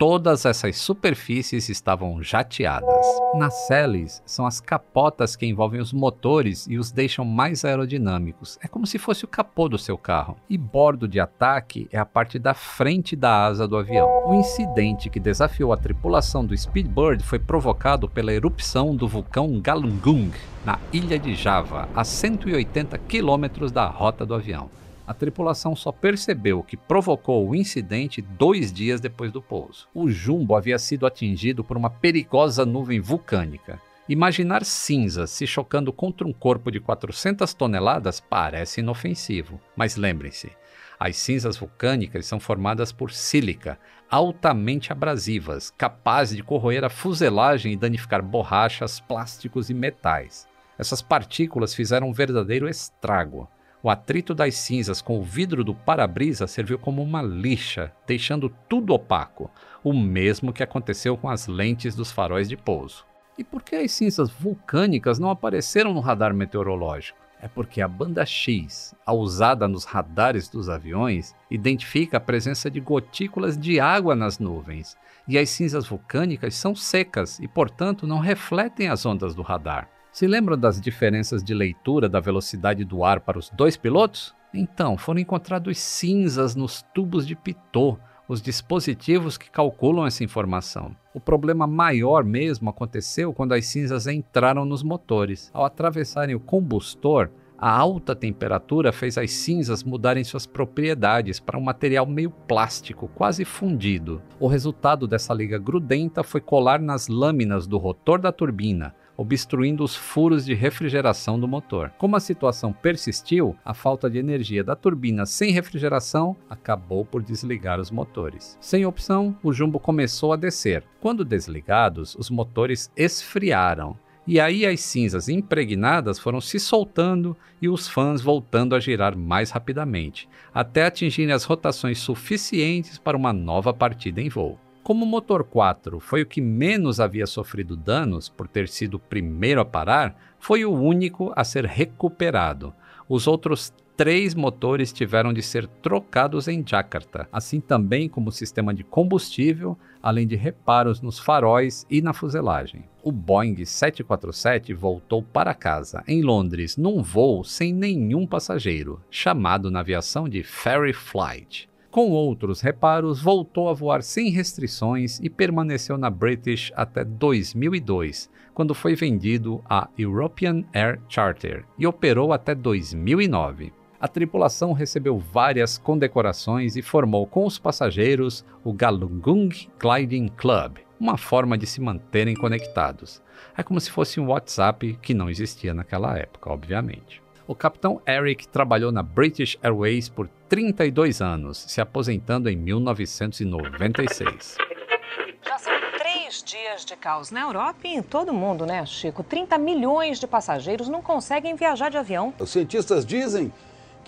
Todas essas superfícies estavam jateadas. Nacelles são as capotas que envolvem os motores e os deixam mais aerodinâmicos. É como se fosse o capô do seu carro. E bordo de ataque é a parte da frente da asa do avião. O incidente que desafiou a tripulação do Speedbird foi provocado pela erupção do vulcão Galunggung, na ilha de Java, a 180 quilômetros da rota do avião a tripulação só percebeu que provocou o incidente dois dias depois do pouso. O jumbo havia sido atingido por uma perigosa nuvem vulcânica. Imaginar cinzas se chocando contra um corpo de 400 toneladas parece inofensivo, mas lembrem-se, As cinzas vulcânicas são formadas por sílica, altamente abrasivas, capazes de corroer a fuselagem e danificar borrachas, plásticos e metais. Essas partículas fizeram um verdadeiro estrago. O atrito das cinzas com o vidro do para-brisa serviu como uma lixa, deixando tudo opaco, o mesmo que aconteceu com as lentes dos faróis de pouso. E por que as cinzas vulcânicas não apareceram no radar meteorológico? É porque a banda X, a usada nos radares dos aviões, identifica a presença de gotículas de água nas nuvens, e as cinzas vulcânicas são secas e, portanto, não refletem as ondas do radar. Se lembram das diferenças de leitura da velocidade do ar para os dois pilotos? Então, foram encontrados cinzas nos tubos de Pitot, os dispositivos que calculam essa informação. O problema maior mesmo aconteceu quando as cinzas entraram nos motores. Ao atravessarem o combustor, a alta temperatura fez as cinzas mudarem suas propriedades para um material meio plástico, quase fundido. O resultado dessa liga grudenta foi colar nas lâminas do rotor da turbina, obstruindo os furos de refrigeração do motor. Como a situação persistiu, a falta de energia da turbina sem refrigeração acabou por desligar os motores. Sem opção, o jumbo começou a descer. Quando desligados, os motores esfriaram. E aí as cinzas impregnadas foram se soltando e os fãs voltando a girar mais rapidamente, até atingirem as rotações suficientes para uma nova partida em voo. Como o motor 4 foi o que menos havia sofrido danos por ter sido o primeiro a parar, foi o único a ser recuperado. Os outros três motores tiveram de ser trocados em Jakarta, assim também como o sistema de combustível, além de reparos nos faróis e na fuselagem. O Boeing 747 voltou para casa, em Londres, num voo sem nenhum passageiro, chamado na aviação de Ferry Flight. Com outros reparos, voltou a voar sem restrições e permaneceu na British até 2002, quando foi vendido à European Air Charter e operou até 2009. A tripulação recebeu várias condecorações e formou com os passageiros o Galungung Gliding Club, uma forma de se manterem conectados. É como se fosse um WhatsApp que não existia naquela época, obviamente. O capitão Eric trabalhou na British Airways por 32 anos, se aposentando em 1996. Já são três dias de caos na Europa e em todo o mundo, né, Chico? 30 milhões de passageiros não conseguem viajar de avião. Os cientistas dizem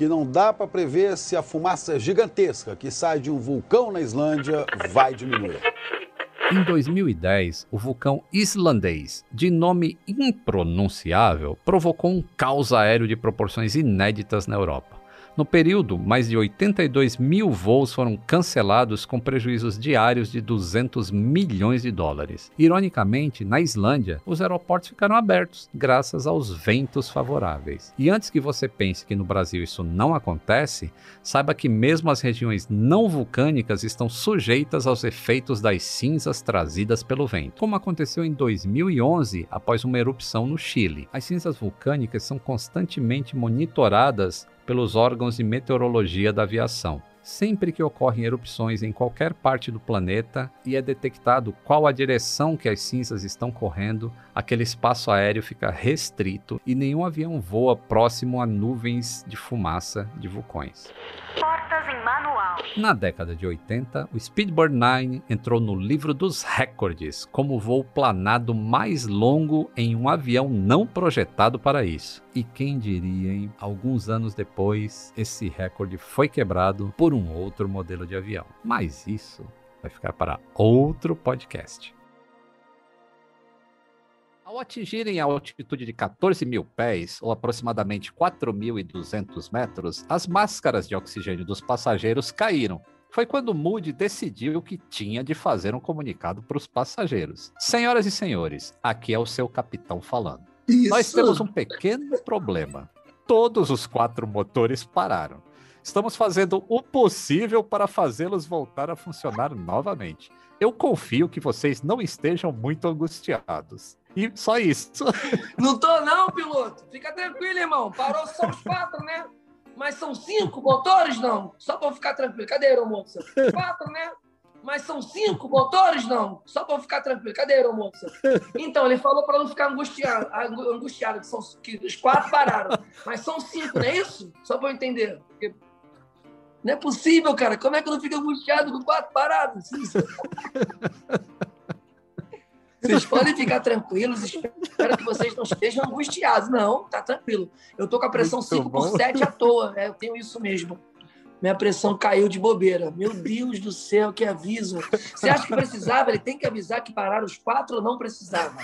que não dá para prever se a fumaça gigantesca que sai de um vulcão na Islândia vai diminuir. Em 2010, o vulcão islandês, de nome impronunciável, provocou um caos aéreo de proporções inéditas na Europa. No período, mais de 82 mil voos foram cancelados com prejuízos diários de 200 milhões de dólares. Ironicamente, na Islândia, os aeroportos ficaram abertos graças aos ventos favoráveis. E antes que você pense que no Brasil isso não acontece, saiba que mesmo as regiões não vulcânicas estão sujeitas aos efeitos das cinzas trazidas pelo vento, como aconteceu em 2011 após uma erupção no Chile. As cinzas vulcânicas são constantemente monitoradas pelos órgãos de meteorologia da aviação. Sempre que ocorrem erupções em qualquer parte do planeta e é detectado qual a direção que as cinzas estão correndo, aquele espaço aéreo fica restrito e nenhum avião voa próximo a nuvens de fumaça de vulcões. Portas em manual. Na década de 80, o Speedbird 9 entrou no livro dos recordes como o voo planado mais longo em um avião não projetado para isso. E quem diria, hein? Alguns anos depois, esse recorde foi quebrado por um outro modelo de avião. Mas isso vai ficar para outro podcast. Ao atingirem a altitude de 14 mil pés, ou aproximadamente 4.200 metros, as máscaras de oxigênio dos passageiros caíram. Foi quando Moody decidiu que tinha de fazer um comunicado para os passageiros. Senhoras e senhores, aqui é o seu capitão falando. Isso. Nós temos um pequeno problema. Todos os quatro motores pararam. Estamos fazendo o possível para fazê-los voltar a funcionar novamente. Eu confio que vocês não estejam muito angustiados. E só isso. Não tô não, piloto. Fica tranquilo, irmão. Parou só os quatro, né? Mas são cinco motores, não? Só eu ficar tranquilo. Cadê aeromoça? Quatro, né? Mas são cinco motores, não? Só eu ficar tranquilo. Cadê aeromoça? Então, ele falou pra não ficar angustiado, angu- angustiado que, são, que os quatro pararam. Mas são cinco, não é isso? Só pra eu entender. Porque Não é possível, cara. Como é que eu não fico angustiado com quatro paradas? Vocês podem ficar tranquilos, espero que vocês não estejam angustiados. Não, tá tranquilo. Eu tô com a pressão Muito 5 bom. por 7 à toa. É, eu tenho isso mesmo. Minha pressão caiu de bobeira. Meu Deus do céu, que aviso. Você acha que precisava? Ele tem que avisar que pararam os quatro ou não precisava?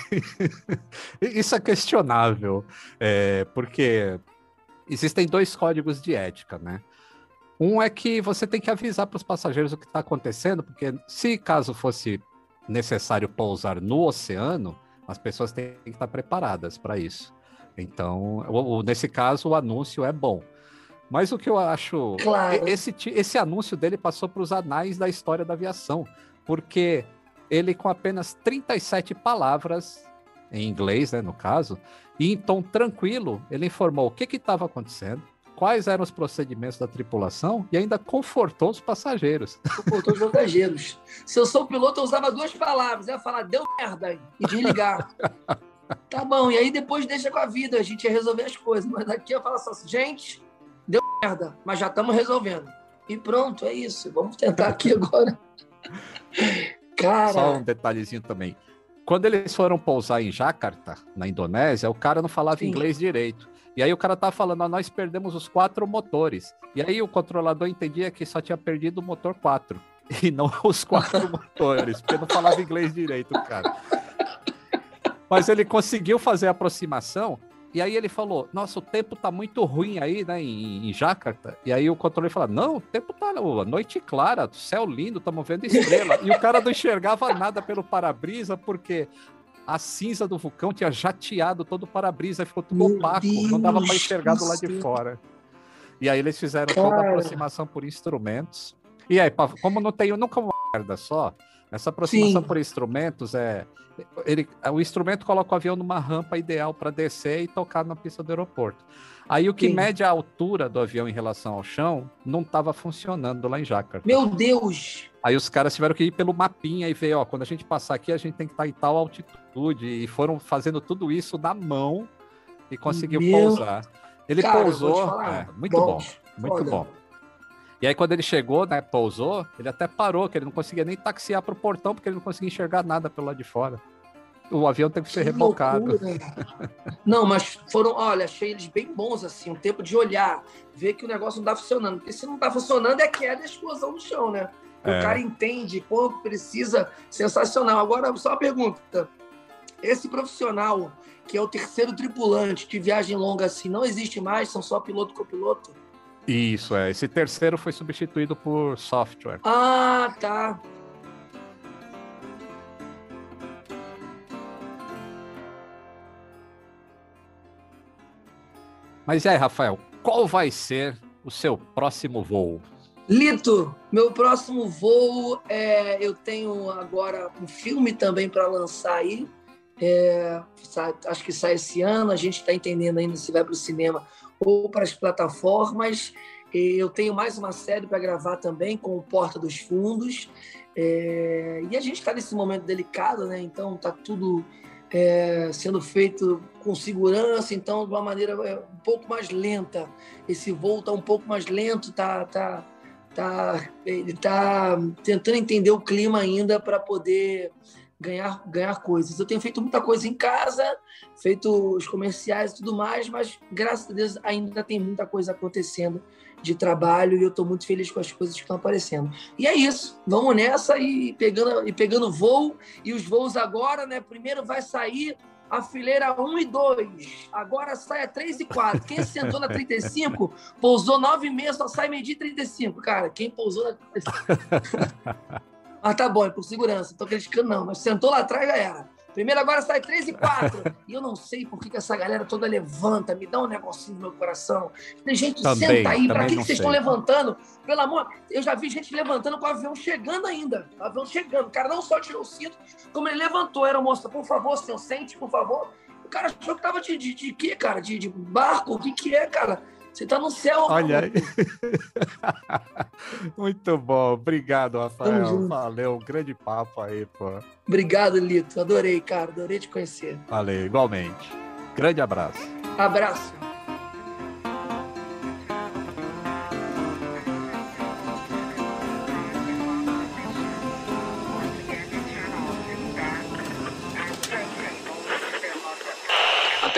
Isso é questionável, é, porque existem dois códigos de ética, né? Um é que você tem que avisar para os passageiros o que está acontecendo, porque se caso fosse necessário pousar no oceano, as pessoas têm que estar preparadas para isso. Então, nesse caso, o anúncio é bom. Mas o que eu acho. Claro. Esse, esse anúncio dele passou para os anais da história da aviação, porque ele, com apenas 37 palavras, em inglês, né, no caso, e em tom tranquilo, ele informou o que estava acontecendo, quais eram os procedimentos da tripulação e ainda confortou os passageiros. Confortou os passageiros. Se eu sou piloto, eu usava duas palavras. Eu ia falar, deu merda, e desligar. tá bom, e aí depois deixa com a vida, a gente ia resolver as coisas. Mas aqui eu falo só assim, gente, deu merda, mas já estamos resolvendo. E pronto, é isso. Vamos tentar aqui agora. Cara... Só um detalhezinho também. Quando eles foram pousar em Jakarta, na Indonésia, o cara não falava Sim. inglês direito. E aí o cara tá falando, ó, nós perdemos os quatro motores. E aí o controlador entendia que só tinha perdido o motor 4 e não os quatro motores, porque não falava inglês direito, cara. Mas ele conseguiu fazer a aproximação e aí ele falou: Nossa, o tempo tá muito ruim aí, né, em, em Jakarta. E aí o controlador falou: Não, o tempo tá a noite clara, céu lindo, estamos vendo estrela. e o cara não enxergava nada pelo para-brisa porque a cinza do vulcão tinha jateado todo o para-brisa, ficou tudo Meu opaco, Deus não dava para enxergar do lado de fora. E aí eles fizeram Cara. toda a aproximação por instrumentos. E aí, como não tem nunca uma merda só, essa aproximação Sim. por instrumentos é. Ele, o instrumento coloca o avião numa rampa ideal para descer e tocar na pista do aeroporto. Aí o que Sim. mede a altura do avião em relação ao chão não estava funcionando lá em Jakarta. Meu Deus! Aí os caras tiveram que ir pelo mapinha e ver, ó, quando a gente passar aqui, a gente tem que estar tá em tal altitude. E foram fazendo tudo isso na mão e conseguiu Meu... pousar. Ele Cara, pousou. É, muito bom, bom muito Foda. bom. E aí, quando ele chegou, né, pousou, ele até parou, que ele não conseguia nem taxiar para o portão, porque ele não conseguia enxergar nada pelo lado de fora. O avião teve que ser que rebocado. não, mas foram, olha, achei eles bem bons, assim, um tempo de olhar, ver que o negócio não está funcionando. Porque se não está funcionando, é queda e explosão no chão, né? É. O cara entende quanto precisa, sensacional. Agora, só uma pergunta. Esse profissional, que é o terceiro tripulante de viagem longa assim, não existe mais, são só piloto e copiloto? Isso, é. Esse terceiro foi substituído por software. Ah, tá. Mas e aí, Rafael, qual vai ser o seu próximo voo? Lito, meu próximo voo é. Eu tenho agora um filme também para lançar aí. É, acho que sai esse ano. A gente está entendendo ainda se vai para o cinema ou para as plataformas. Eu tenho mais uma série para gravar também com o Porta dos Fundos. É, e a gente está nesse momento delicado, né? Então está tudo é, sendo feito com segurança, então de uma maneira é, um pouco mais lenta. Esse voo está um pouco mais lento, tá, tá, tá, ele está tentando entender o clima ainda para poder ganhar, ganhar coisas. Eu tenho feito muita coisa em casa, feito os comerciais e tudo mais, mas graças a Deus ainda tem muita coisa acontecendo de trabalho e eu estou muito feliz com as coisas que estão aparecendo. E é isso, vamos nessa e pegando, e pegando voo. E os voos agora, né? Primeiro vai sair a fileira 1 e 2. Agora sai a 3 e 4. Quem sentou na 35, pousou 9 meses, só sai medir 35. Cara, quem pousou na 35. Mas tá bom, é por segurança. Não tô criticando, não. Mas sentou lá atrás já era. Primeiro agora sai 3 e 4. e eu não sei por que, que, essa galera toda levanta, me dá um negocinho no meu coração. Tem gente, também, senta aí, pra que, que vocês estão levantando? Pelo amor, eu já vi gente levantando com o avião chegando ainda. O avião chegando. O cara não só tirou o cinto, como ele levantou. Era moça, por favor, senhor, sente, por favor. O cara achou que tava de, de, de quê, cara? De, de barco? O que que é, cara? Você tá no céu. Olha aí. Muito bom. Obrigado, Rafael. Valeu. Um grande papo aí, pô. Obrigado, Lito. Adorei, cara. Adorei te conhecer. Valeu, igualmente. Grande abraço. Abraço.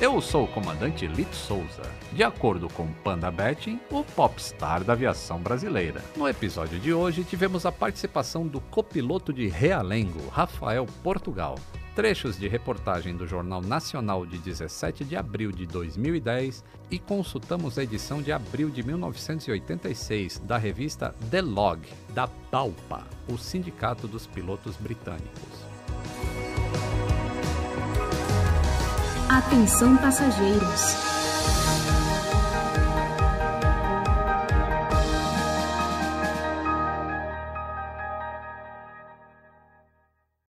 Eu sou o comandante Lito Souza, de acordo com Panda Betting, o popstar da aviação brasileira. No episódio de hoje, tivemos a participação do copiloto de Realengo, Rafael Portugal, trechos de reportagem do Jornal Nacional de 17 de abril de 2010 e consultamos a edição de abril de 1986 da revista The Log, da PALPA, o Sindicato dos Pilotos Britânicos. Atenção passageiros.